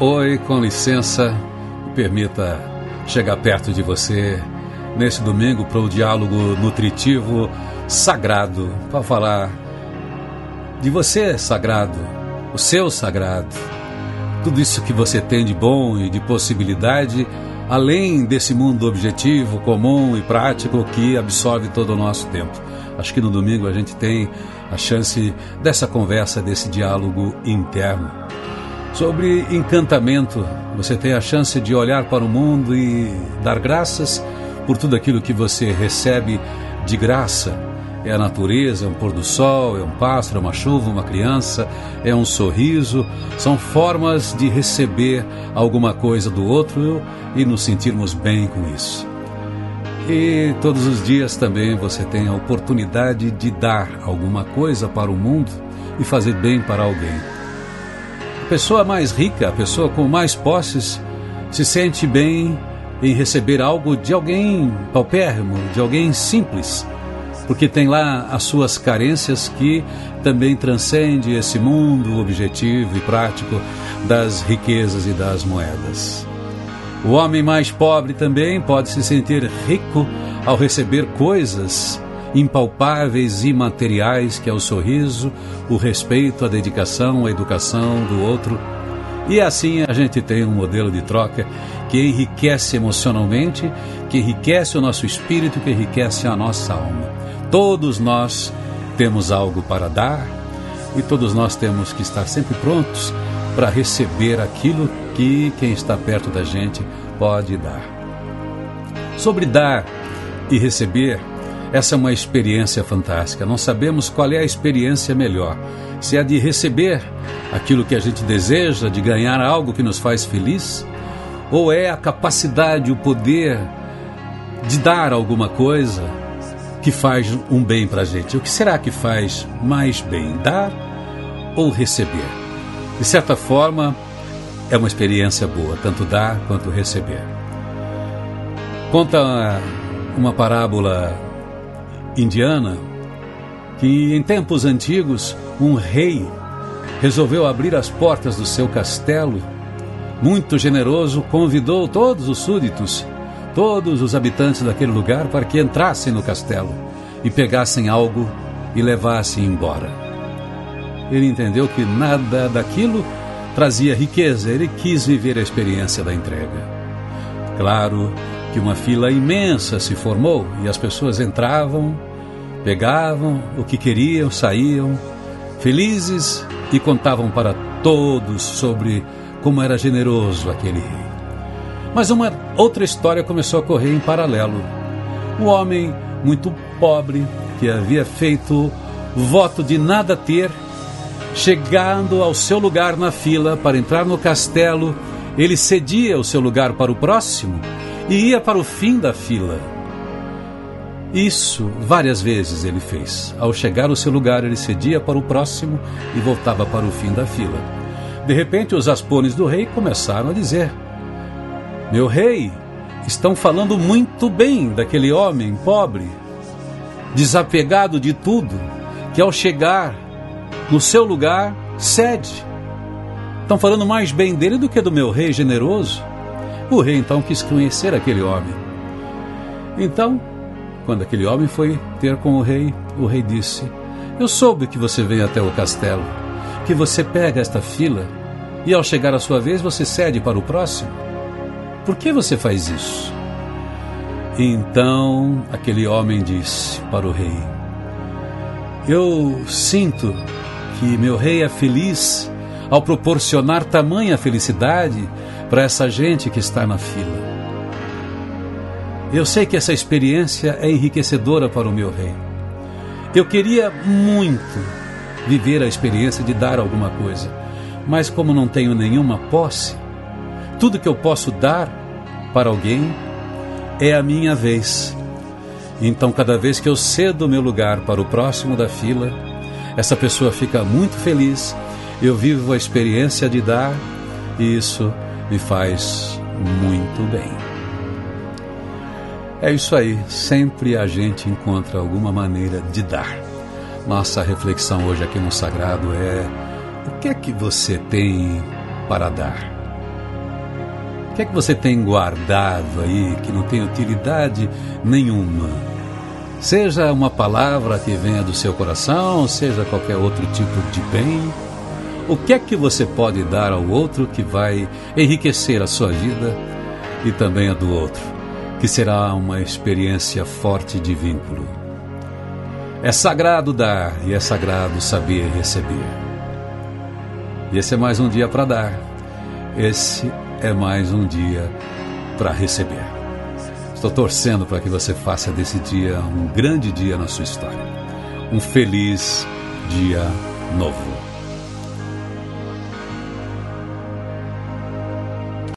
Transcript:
Oi, com licença, permita chegar perto de você nesse domingo para o diálogo nutritivo sagrado, para falar de você, sagrado, o seu sagrado, tudo isso que você tem de bom e de possibilidade, além desse mundo objetivo, comum e prático que absorve todo o nosso tempo. Acho que no domingo a gente tem a chance dessa conversa, desse diálogo interno. Sobre encantamento, você tem a chance de olhar para o mundo e dar graças por tudo aquilo que você recebe de graça. É a natureza, é um pôr do sol, é um pássaro, é uma chuva, uma criança, é um sorriso. São formas de receber alguma coisa do outro e nos sentirmos bem com isso. E todos os dias também você tem a oportunidade de dar alguma coisa para o mundo e fazer bem para alguém pessoa mais rica, a pessoa com mais posses, se sente bem em receber algo de alguém paupérrimo, de alguém simples, porque tem lá as suas carências que também transcende esse mundo objetivo e prático das riquezas e das moedas. O homem mais pobre também pode se sentir rico ao receber coisas impalpáveis e materiais que é o sorriso, o respeito, a dedicação, a educação do outro. E assim a gente tem um modelo de troca que enriquece emocionalmente, que enriquece o nosso espírito, que enriquece a nossa alma. Todos nós temos algo para dar e todos nós temos que estar sempre prontos para receber aquilo que quem está perto da gente pode dar. Sobre dar e receber, essa é uma experiência fantástica. Não sabemos qual é a experiência melhor. Se é de receber aquilo que a gente deseja, de ganhar algo que nos faz feliz, ou é a capacidade, o poder de dar alguma coisa que faz um bem para a gente. O que será que faz mais bem, dar ou receber? De certa forma, é uma experiência boa, tanto dar quanto receber. Conta uma parábola indiana que em tempos antigos um rei resolveu abrir as portas do seu castelo. Muito generoso, convidou todos os súditos, todos os habitantes daquele lugar para que entrassem no castelo e pegassem algo e levassem embora. Ele entendeu que nada daquilo trazia riqueza, ele quis viver a experiência da entrega. Claro que uma fila imensa se formou e as pessoas entravam Pegavam o que queriam, saíam, felizes e contavam para todos sobre como era generoso aquele rei. Mas uma outra história começou a correr em paralelo. Um homem muito pobre que havia feito voto de nada ter, chegando ao seu lugar na fila para entrar no castelo, ele cedia o seu lugar para o próximo e ia para o fim da fila isso várias vezes ele fez. Ao chegar ao seu lugar, ele cedia para o próximo e voltava para o fim da fila. De repente, os aspones do rei começaram a dizer: Meu rei, estão falando muito bem daquele homem pobre, desapegado de tudo, que ao chegar no seu lugar cede. Estão falando mais bem dele do que do meu rei generoso. O rei então quis conhecer aquele homem. Então quando aquele homem foi ter com o rei, o rei disse: Eu soube que você vem até o castelo, que você pega esta fila e ao chegar a sua vez você cede para o próximo. Por que você faz isso? Então aquele homem disse para o rei: Eu sinto que meu rei é feliz ao proporcionar tamanha felicidade para essa gente que está na fila. Eu sei que essa experiência é enriquecedora para o meu rei. Eu queria muito viver a experiência de dar alguma coisa, mas como não tenho nenhuma posse, tudo que eu posso dar para alguém é a minha vez. Então, cada vez que eu cedo o meu lugar para o próximo da fila, essa pessoa fica muito feliz, eu vivo a experiência de dar e isso me faz muito bem. É isso aí, sempre a gente encontra alguma maneira de dar. Nossa reflexão hoje aqui no Sagrado é: o que é que você tem para dar? que é que você tem guardado aí que não tem utilidade nenhuma? Seja uma palavra que venha do seu coração, seja qualquer outro tipo de bem. O que é que você pode dar ao outro que vai enriquecer a sua vida e também a do outro, que será uma experiência forte de vínculo? É sagrado dar e é sagrado saber receber. E esse é mais um dia para dar. Esse é mais um dia para receber. Estou torcendo para que você faça desse dia um grande dia na sua história. Um feliz dia novo.